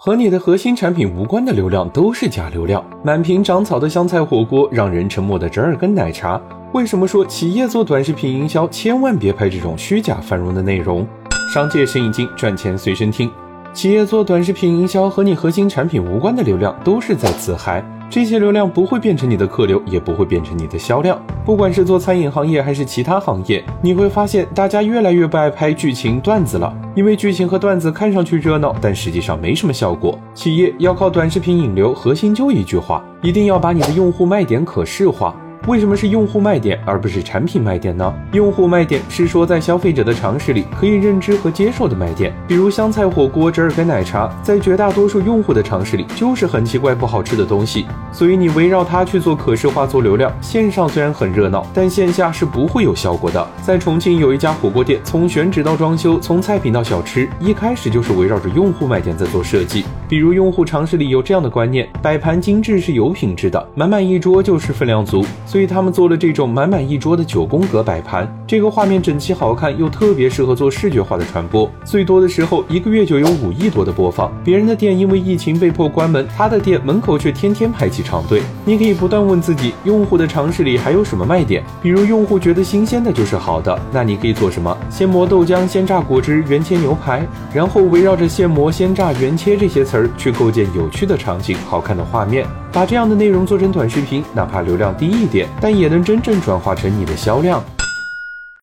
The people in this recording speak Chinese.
和你的核心产品无关的流量都是假流量。满屏长草的香菜火锅，让人沉默的折耳根奶茶。为什么说企业做短视频营销，千万别拍这种虚假繁荣的内容？商界生意经，赚钱随身听。企业做短视频营销，和你核心产品无关的流量，都是在自嗨。这些流量不会变成你的客流，也不会变成你的销量。不管是做餐饮行业还是其他行业，你会发现大家越来越不爱拍剧情段子了，因为剧情和段子看上去热闹，但实际上没什么效果。企业要靠短视频引流，核心就一句话：一定要把你的用户卖点可视化。为什么是用户卖点而不是产品卖点呢？用户卖点是说在消费者的常识里可以认知和接受的卖点，比如香菜火锅、折耳根奶茶，在绝大多数用户的常识里就是很奇怪不好吃的东西，所以你围绕它去做可视化、做流量，线上虽然很热闹，但线下是不会有效果的。在重庆有一家火锅店，从选址到装修，从菜品到小吃，一开始就是围绕着用户卖点在做设计。比如用户常识里有这样的观念：摆盘精致是有品质的，满满一桌就是分量足。所以他们做了这种满满一桌的九宫格摆盘，这个画面整齐好看，又特别适合做视觉化的传播。最多的时候一个月就有五亿多的播放。别人的店因为疫情被迫关门，他的店门口却天天排起长队。你可以不断问自己，用户的常识里还有什么卖点？比如用户觉得新鲜的就是好的，那你可以做什么？现磨豆浆、鲜榨果汁、原切牛排，然后围绕着现磨、鲜榨、原切这些词儿去构建有趣的场景、好看的画面。把这样的内容做成短视频，哪怕流量低一点但也能真正转化成你的销量。